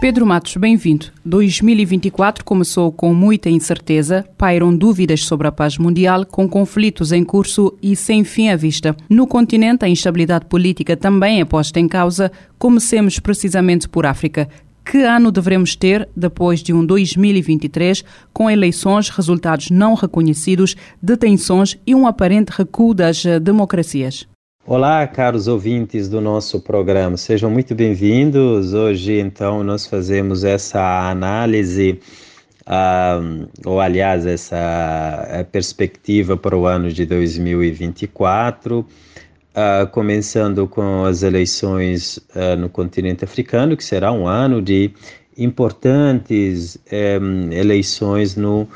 Pedro Matos, bem-vindo. 2024 começou com muita incerteza, pairam dúvidas sobre a paz mundial, com conflitos em curso e sem fim à vista. No continente, a instabilidade política também é posta em causa. Comecemos precisamente por África. Que ano devemos ter depois de um 2023 com eleições, resultados não reconhecidos, detenções e um aparente recuo das democracias? Olá, caros ouvintes do nosso programa, sejam muito bem-vindos. Hoje, então, nós fazemos essa análise, uh, ou aliás, essa eh, perspectiva para o ano de 2024, uh, ah, começando com as eleições uh, no continente africano, que será um ano de importantes um, eleições no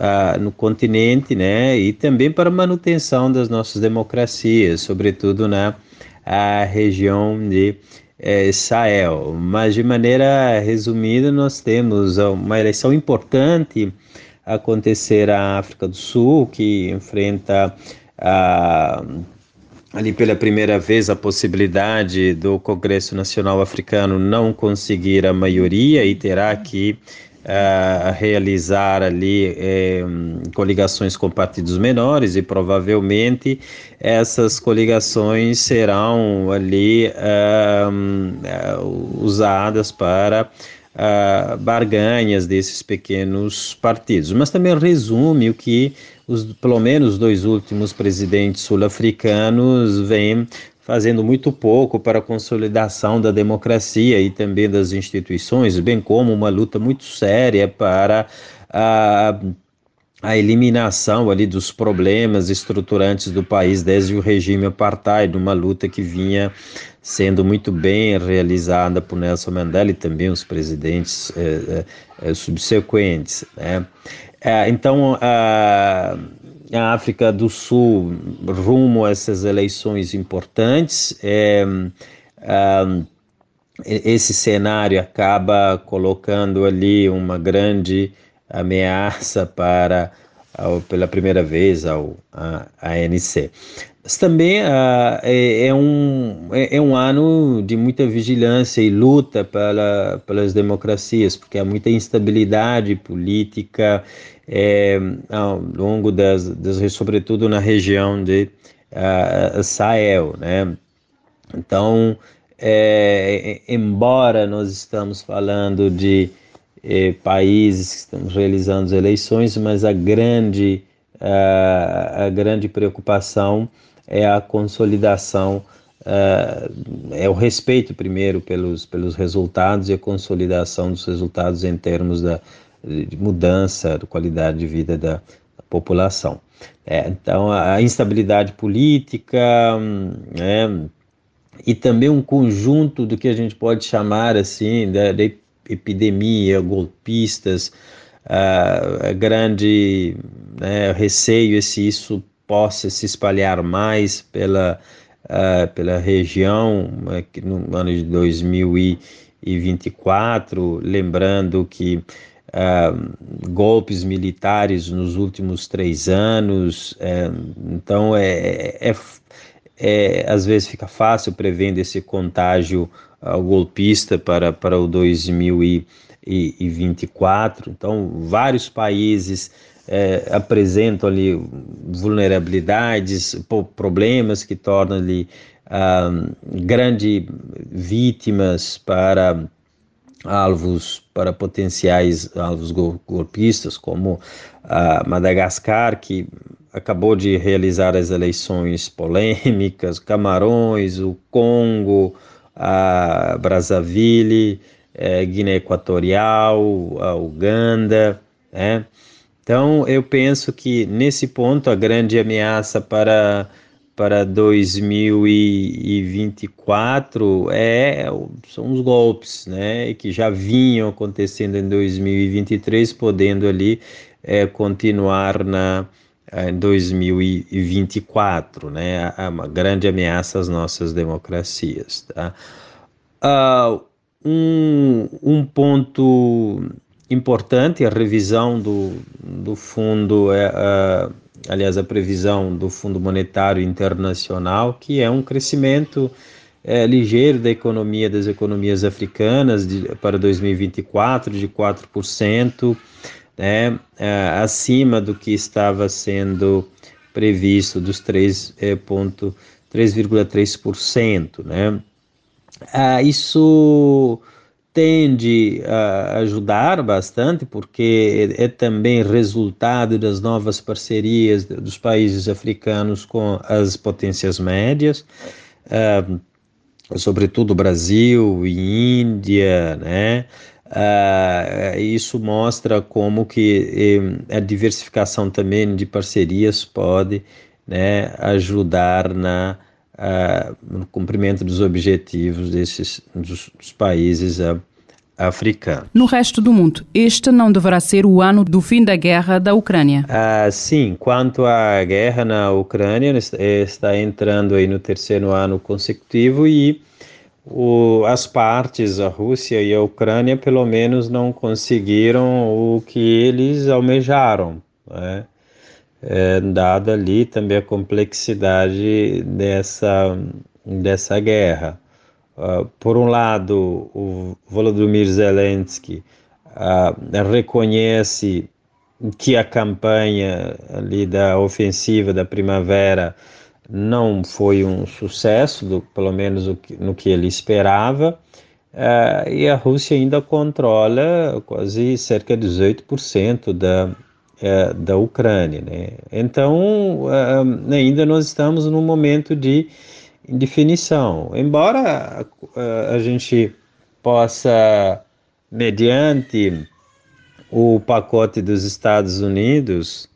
uh, no continente, né, e também para manutenção das nossas democracias, sobretudo na região de eh, Sahel. Mas de maneira resumida, nós temos uma eleição importante acontecer na África do Sul, que enfrenta a ali pela primeira vez a possibilidade do Congresso Nacional Africano não conseguir a maioria e terá que a realizar ali é, coligações com partidos menores e provavelmente essas coligações serão ali é, usadas para uh, barganhas desses pequenos partidos. Mas também resume o que os, pelo menos dois últimos presidentes sul-africanos vêm fazendo muito pouco para a consolidação da democracia e também das instituições, bem como uma luta muito séria para a a eliminação ali dos problemas estruturantes do país desde o regime apartheid, uma luta que vinha sendo muito bem realizada por Nelson Mandela e também os presidentes eh, eh, subsequentes. Né? Eh, então, a a África do Sul rumo a essas eleições importantes. É, é, esse cenário acaba colocando ali uma grande ameaça para, ao, pela primeira vez, ao, a, ANC. Mas também uh, é, é, um, é, é, um ano de muita vigilância e luta pela, pelas democracias, porque há muita instabilidade política é, ao longo das, das, sobretudo na região de uh, Sahel, né? Então, é, embora nós estamos falando de eh, países que estamos realizando eleições, mas a grande, uh, a grande preocupação é a consolidação, uh, é o respeito primeiro pelos, pelos resultados e a consolidação dos resultados em termos da, de mudança da qualidade de vida da, da população. É, então, a instabilidade política né, e também um conjunto do que a gente pode chamar assim da, da epidemia, golpistas, uh, grande né, receio é se isso possa se espalhar mais pela, uh, pela região uh, no ano de 2024, lembrando que Uh, golpes militares nos últimos três anos. Uh, então, é, é, é, às vezes fica fácil prevendo esse contágio uh, golpista para, para o 2024. Então, vários países é, apresentam ali vulnerabilidades, problemas que tornam ali uh, grandes vítimas para alvos para potenciais alvos golpistas como uh, Madagascar que acabou de realizar as eleições polêmicas, Camarões, o Congo, a Brazzaville, é, Guiné Equatorial, a Uganda, né? Então, eu penso que nesse ponto a grande ameaça para, para 2024 é, são os golpes, né, que já vinham acontecendo em 2023, podendo ali é, continuar na em 2024, né, é uma grande ameaça às nossas democracias, tá? Uh, um, um ponto importante, a revisão do, do fundo, é, uh, aliás, a previsão do Fundo Monetário Internacional, que é um crescimento é, ligeiro da economia das economias africanas de, para 2024 de 4%, né, é, acima do que estava sendo previsto dos 3,3%. É, né? Ah, isso tende a ajudar bastante, porque é, é, também resultado das novas parcerias dos países africanos com as potências médias, uh, sobretudo Brasil e Índia, né? Uh, isso mostra como que eh, a diversificação também de parcerias pode né, ajudar na uh, no cumprimento dos objetivos desses dos, dos países africanos. No resto do mundo, este não deverá ser o ano do fim da guerra da Ucrânia? Uh, sim, quanto à guerra na Ucrânia, está entrando aí no terceiro ano consecutivo e o, as partes, a Rússia e a Ucrânia, pelo menos não conseguiram o que eles almejaram, né? É, dada ali também a complexidade dessa, dessa guerra. Uh, por um lado, o Volodymyr Zelensky uh, reconhece que a campanha ali da ofensiva da primavera não foi um sucesso, do, pelo menos no que ele esperava, uh, e a Rússia ainda controla quase cerca de 18% da, uh, da Ucrânia. Né? Então, uh, ainda nós estamos num momento de indefinição. Embora a gente possa, mediante o pacote dos Estados Unidos,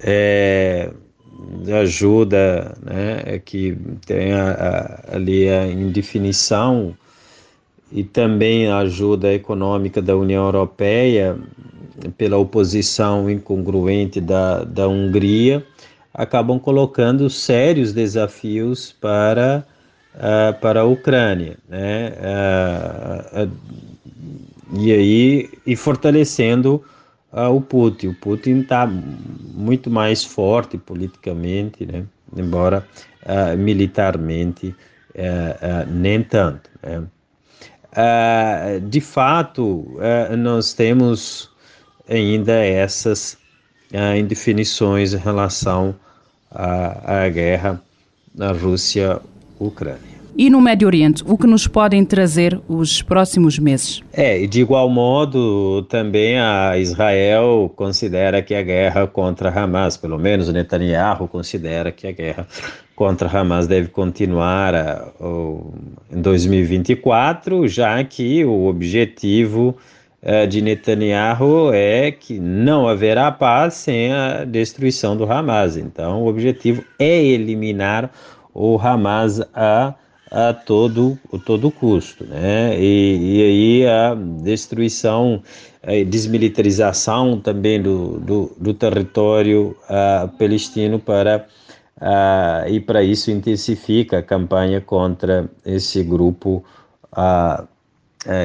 é, ajuda, né, é que tem a, a, ali a indefinição e também a ajuda econômica da União Europeia pela oposição incongruente da, da Hungria, acabam colocando sérios desafios para, uh, para a Ucrânia, né? Uh, uh, e aí e fortalecendo uh, o Putin. O Putin está muito mais forte politicamente, né? embora uh, militarmente nem tanto. Né? De fato, nós temos ainda essas indefinições em relação à, à guerra na Rússia-Ucrânia. E no Médio Oriente, o que nos podem trazer os próximos meses? É, e de igual modo, também a Israel considera que a guerra contra Hamas, pelo menos Netanyahu considera que a guerra contra Hamas deve continuar a, em 2024, já que o objetivo uh, de Netanyahu é que não haverá paz sem a destruição do Hamas. Então, o objetivo é eliminar o Hamas a a todo, todo custo, né? E, e aí a destruição, a desmilitarização também do, do, do território uh, palestino para uh, e para isso intensifica a campanha contra esse grupo uh,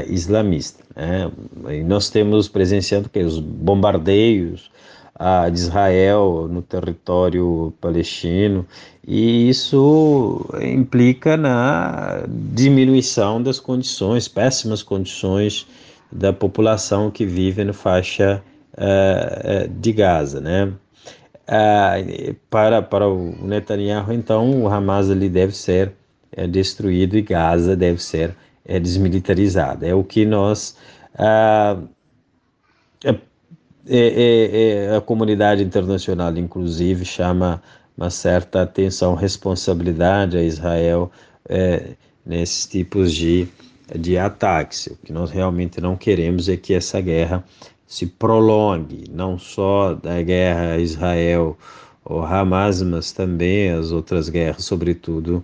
islamista. Né? E nós temos presenciando que os bombardeios de Israel no território palestino, e isso implica na diminuição das condições, péssimas condições da população que vive na faixa uh, de Gaza, né? Uh, para, para o Netanyahu, então, o Hamas ali deve ser destruído e Gaza deve ser desmilitarizada. É o que nós uh, é, é, é, a comunidade internacional, inclusive, chama uma certa atenção, responsabilidade a Israel é, nesses tipos de, de ataques. O que nós realmente não queremos é que essa guerra se prolongue, não só da guerra Israel o Hamas, mas também as outras guerras, sobretudo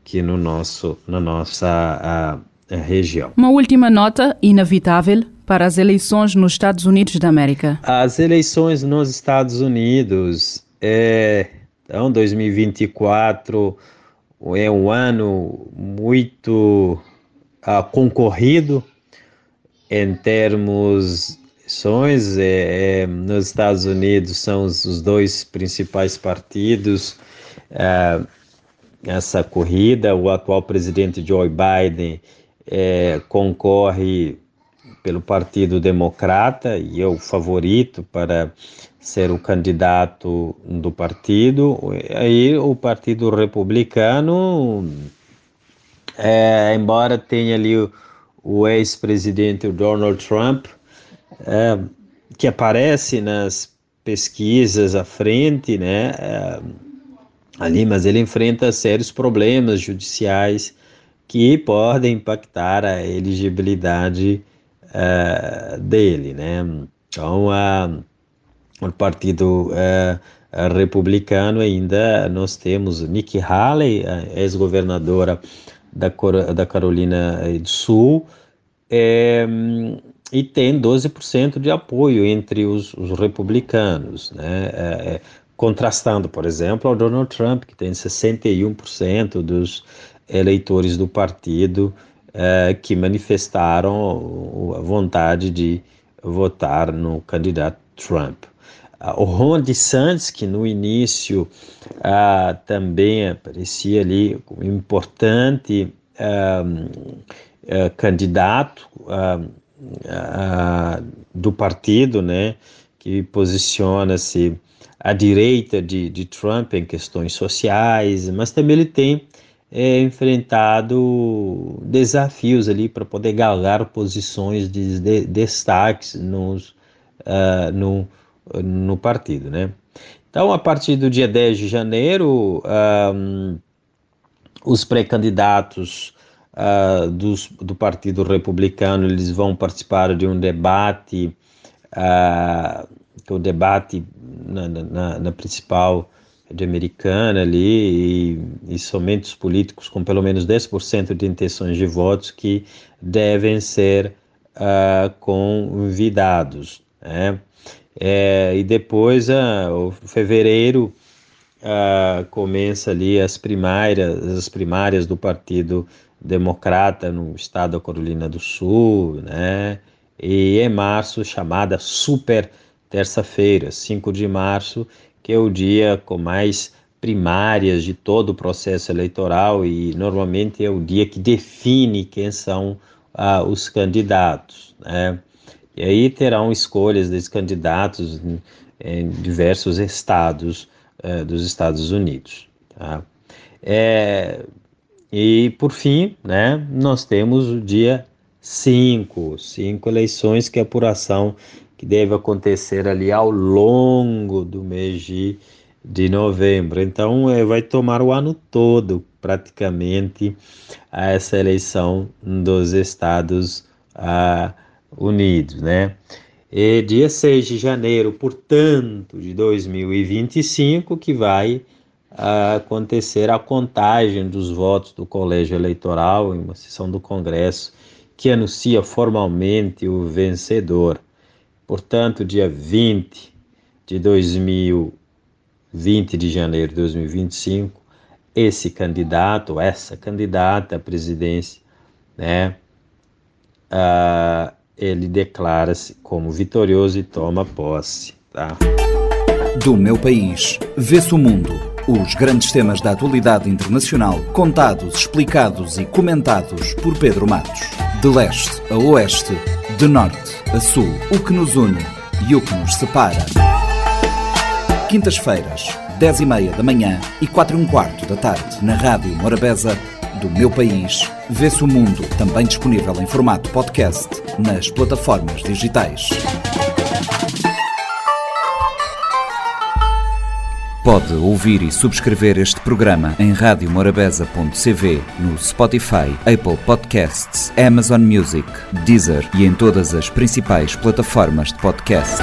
aqui no nosso, na nossa a, a região. Uma última nota inevitável para as eleições nos Estados Unidos da América. As eleições nos Estados Unidos é então 2024 é um ano muito uh, concorrido em termos eleições. É, é, nos Estados Unidos são os, os dois principais partidos. Uh, essa corrida, o atual presidente Joe Biden é, concorre pelo Partido Democrata e é o favorito para ser o candidato do partido. Aí o Partido Republicano, é, embora tenha ali o, o ex-presidente Donald Trump, é, que aparece nas pesquisas à frente, né? É, ali, mas ele enfrenta sérios problemas judiciais que podem impactar a elegibilidade uh, dele, né? Então, uh, o Partido uh, Republicano ainda nós temos Nikki Haley, ex-governadora da, da Carolina do Sul, e tem 12% de apoio entre os, os republicanos, né? Contrastando, por exemplo, ao Donald Trump, que tem 61% dos eleitores do partido que manifestaram a vontade de votar no candidato Trump. Uh, o Ron DeSantis, que no início uh, também aparecia ali como importante uh, candidato do partido, né, que posiciona-se à direita de, de Trump em questões sociais, mas também ele tem é, enfrentado desafios ali para poder galgar posições de, de destaques nos, no, no partido, né? Então, a partir do dia 10 de janeiro, um, os pré-candidatos uh, do Partido Republicano eles vão participar de um debate, uh, o debate na, na, na principal de americana ali e, e, somente os políticos com pelo menos 10% de intenções de votos que devem ser uh, convidados. Né? É, e depois, uh, o fevereiro, uh, começa ali as primárias, as primárias do Partido Democrata no estado da Carolina do Sul, né? E em março, chamada Super Terça-feira, 5 de março, que é o dia com mais primárias de todo o processo eleitoral e normalmente é o dia que define quem são ah, os candidatos. Né? E aí terão escolhas desses candidatos em, diversos estados eh, dos Estados Unidos. Tá? É, e por fim, né, nós temos o dia 5, cinco eleições que é apuração que deve acontecer ali ao longo do mês de, de novembro. Então, é, vai tomar o ano todo, praticamente, a essa eleição dos Estados ah, Unidos, né? E dia 6 de janeiro, portanto, de 2025, que vai ah, acontecer a contagem dos votos do colégio eleitoral em uma sessão do Congresso que anuncia formalmente o vencedor. Portanto, dia 20 de 2020 de janeiro de 2025, esse candidato, essa candidata à presidência, né, uh, ele declara-se como vitorioso e toma posse. Tá? Do meu país, vê-se o mundo. Os grandes temas da atualidade internacional, contados, explicados e comentados por Pedro Matos. De leste a oeste, de norte a sul, o que nos une e o que nos separa. Quintas-feiras, 10 e meia da manhã e 4 e um quarto da tarde, na Rádio Morabeza, do meu país, vê-se o mundo, também disponível em formato podcast nas plataformas digitais. Pode ouvir e subscrever este programa em radiomorabeza.cv, no Spotify, Apple Podcasts, Amazon Music, Deezer e em todas as principais plataformas de podcast.